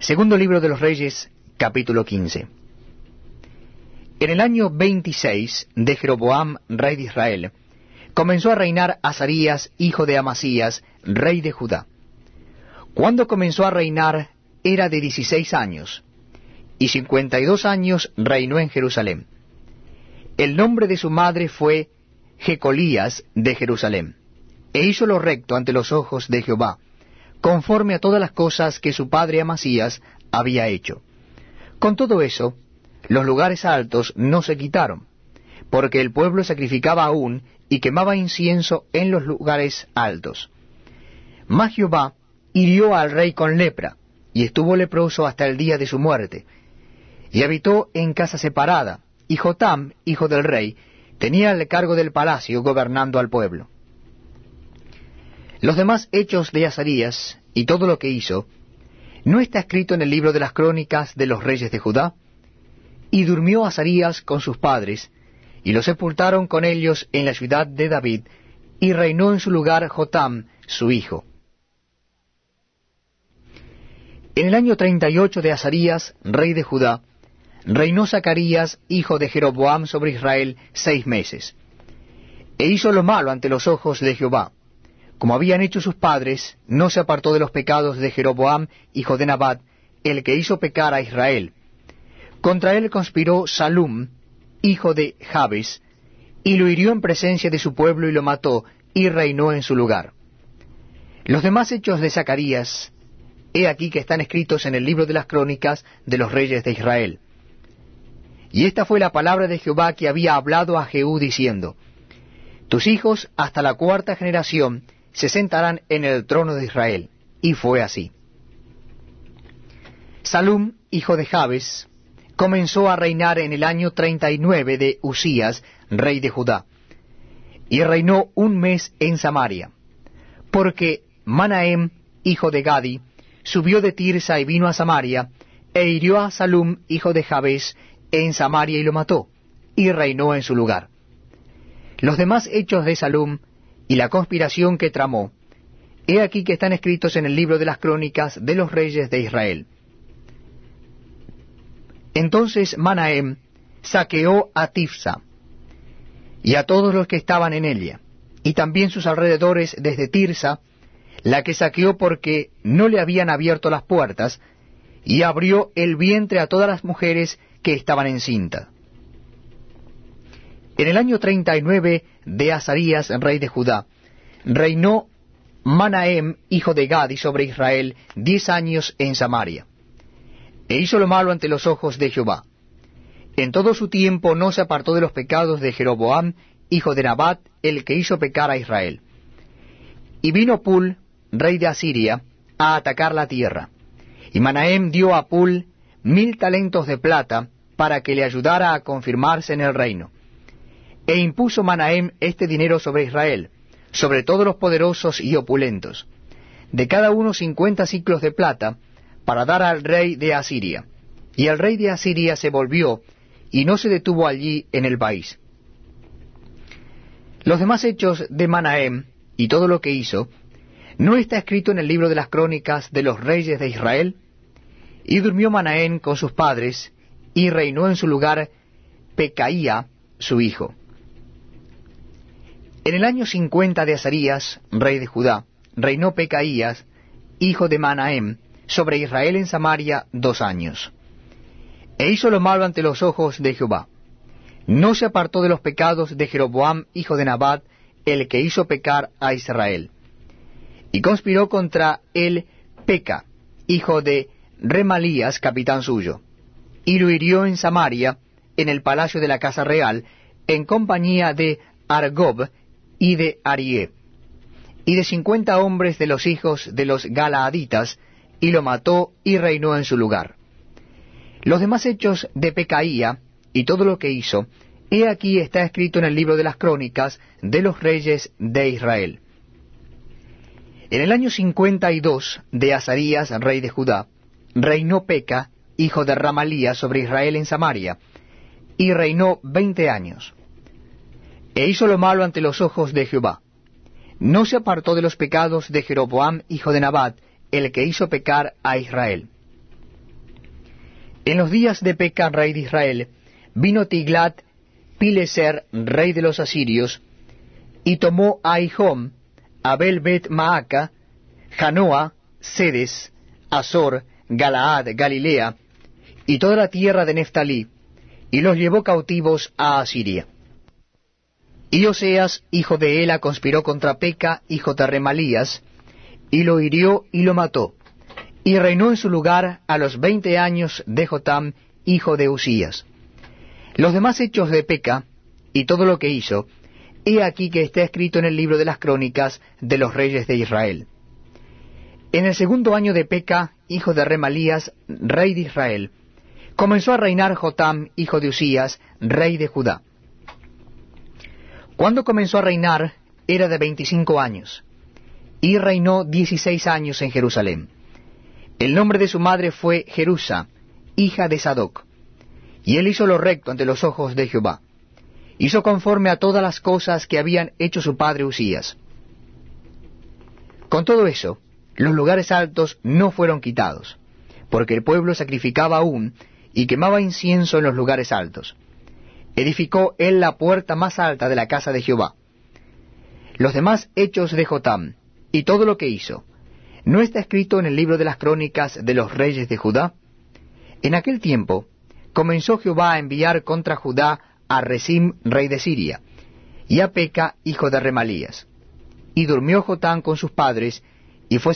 Segundo libro de los Reyes, capítulo 15. En el año 26 de Jeroboam, rey de Israel, comenzó a reinar Azarías, hijo de Amasías, rey de Judá. Cuando comenzó a reinar era de dieciséis años, y cincuenta y dos años reinó en Jerusalén. El nombre de su madre fue Jecolías de Jerusalén, e hizo lo recto ante los ojos de Jehová, conforme a todas las cosas que su padre Amasías había hecho. Con todo eso, los lugares altos no se quitaron, porque el pueblo sacrificaba aún y quemaba incienso en los lugares altos. Mas Jehová hirió al rey con lepra, y estuvo leproso hasta el día de su muerte, y habitó en casa separada, y Jotam, hijo del rey, tenía el cargo del palacio gobernando al pueblo. Los demás hechos de Azarías y todo lo que hizo, ¿no está escrito en el libro de las crónicas de los reyes de Judá? Y durmió Azarías con sus padres, y lo sepultaron con ellos en la ciudad de David, y reinó en su lugar Jotam, su hijo. En el año treinta y ocho de Azarías, rey de Judá, reinó Zacarías, hijo de Jeroboam, sobre Israel seis meses. E hizo lo malo ante los ojos de Jehová, como habían hecho sus padres, no se apartó de los pecados de Jeroboam, hijo de Nabat, el que hizo pecar a Israel. Contra él conspiró Salum, hijo de Jabes, y lo hirió en presencia de su pueblo y lo mató, y reinó en su lugar. Los demás hechos de Zacarías, he aquí que están escritos en el libro de las crónicas de los reyes de Israel. Y esta fue la palabra de Jehová que había hablado a Jehú diciendo, Tus hijos hasta la cuarta generación se sentarán en el trono de Israel. Y fue así. Salum, hijo de Jabes, comenzó a reinar en el año treinta y nueve de Usías, rey de Judá, y reinó un mes en Samaria, porque Manahem, hijo de Gadi, subió de Tirsa y vino a Samaria, e hirió a Salum, hijo de Jabes, en Samaria y lo mató, y reinó en su lugar. Los demás hechos de Salum y la conspiración que tramó, he aquí que están escritos en el libro de las crónicas de los reyes de Israel. Entonces Manahem saqueó a Tifsa y a todos los que estaban en ella, y también sus alrededores desde Tirsa, la que saqueó porque no le habían abierto las puertas, y abrió el vientre a todas las mujeres que estaban encintas. En el año treinta y nueve de Azarías, rey de Judá, reinó Manahem, hijo de Gadi, sobre Israel, diez años en Samaria. E hizo lo malo ante los ojos de Jehová. En todo su tiempo no se apartó de los pecados de Jeroboam, hijo de Nabat, el que hizo pecar a Israel. Y vino Pul, rey de Asiria, a atacar la tierra. Y Manahem dio a Pul mil talentos de plata para que le ayudara a confirmarse en el reino. E impuso Manahem este dinero sobre Israel, sobre todos los poderosos y opulentos, de cada uno cincuenta ciclos de plata, para dar al rey de Asiria. Y el rey de Asiria se volvió, y no se detuvo allí en el país. Los demás hechos de Manahem, y todo lo que hizo, ¿no está escrito en el libro de las crónicas de los reyes de Israel? Y durmió Manahem con sus padres, y reinó en su lugar Pecaía, su hijo. En el año cincuenta de Azarías, rey de Judá, reinó Pecaías, hijo de Manahem, sobre Israel en Samaria dos años. E hizo lo malo ante los ojos de Jehová. No se apartó de los pecados de Jeroboam, hijo de Nabat, el que hizo pecar a Israel. Y conspiró contra él Peca, hijo de Remalías, capitán suyo, y lo hirió en Samaria, en el palacio de la casa real, en compañía de Argob, y de Arié, y de cincuenta hombres de los hijos de los Galaaditas, y lo mató y reinó en su lugar. Los demás hechos de Pecaía y todo lo que hizo, he aquí está escrito en el libro de las crónicas de los reyes de Israel. En el año cincuenta y dos de Azarías, rey de Judá, reinó Peca, hijo de Ramalía, sobre Israel en Samaria, y reinó veinte años e hizo lo malo ante los ojos de Jehová. No se apartó de los pecados de Jeroboam, hijo de Nabat, el que hizo pecar a Israel. En los días de Peca, rey de Israel, vino Tiglat Pileser, rey de los asirios, y tomó a Ihom, Abel Bet Maaca, Janoa, Sedes, Azor, Galaad, Galilea, y toda la tierra de Neftalí, y los llevó cautivos a Asiria. Y Oseas, hijo de Ela, conspiró contra Peca, hijo de Remalías, y lo hirió y lo mató, y reinó en su lugar a los veinte años de Jotam, hijo de Usías. Los demás hechos de Peca, y todo lo que hizo, he aquí que está escrito en el libro de las crónicas de los reyes de Israel. En el segundo año de Peca, hijo de Remalías, rey de Israel, comenzó a reinar Jotam, hijo de Usías, rey de Judá. Cuando comenzó a reinar, era de veinticinco años, y reinó dieciséis años en Jerusalén. El nombre de su madre fue Jerusa, hija de Sadoc. Y él hizo lo recto ante los ojos de Jehová. Hizo conforme a todas las cosas que habían hecho su padre Usías. Con todo eso, los lugares altos no fueron quitados, porque el pueblo sacrificaba aún y quemaba incienso en los lugares altos. Edificó él la puerta más alta de la casa de Jehová. Los demás hechos de Jotam, y todo lo que hizo, ¿no está escrito en el libro de las crónicas de los reyes de Judá? En aquel tiempo comenzó Jehová a enviar contra Judá a Rezim, rey de Siria, y a Peca, hijo de Remalías. Y durmió Jotán con sus padres,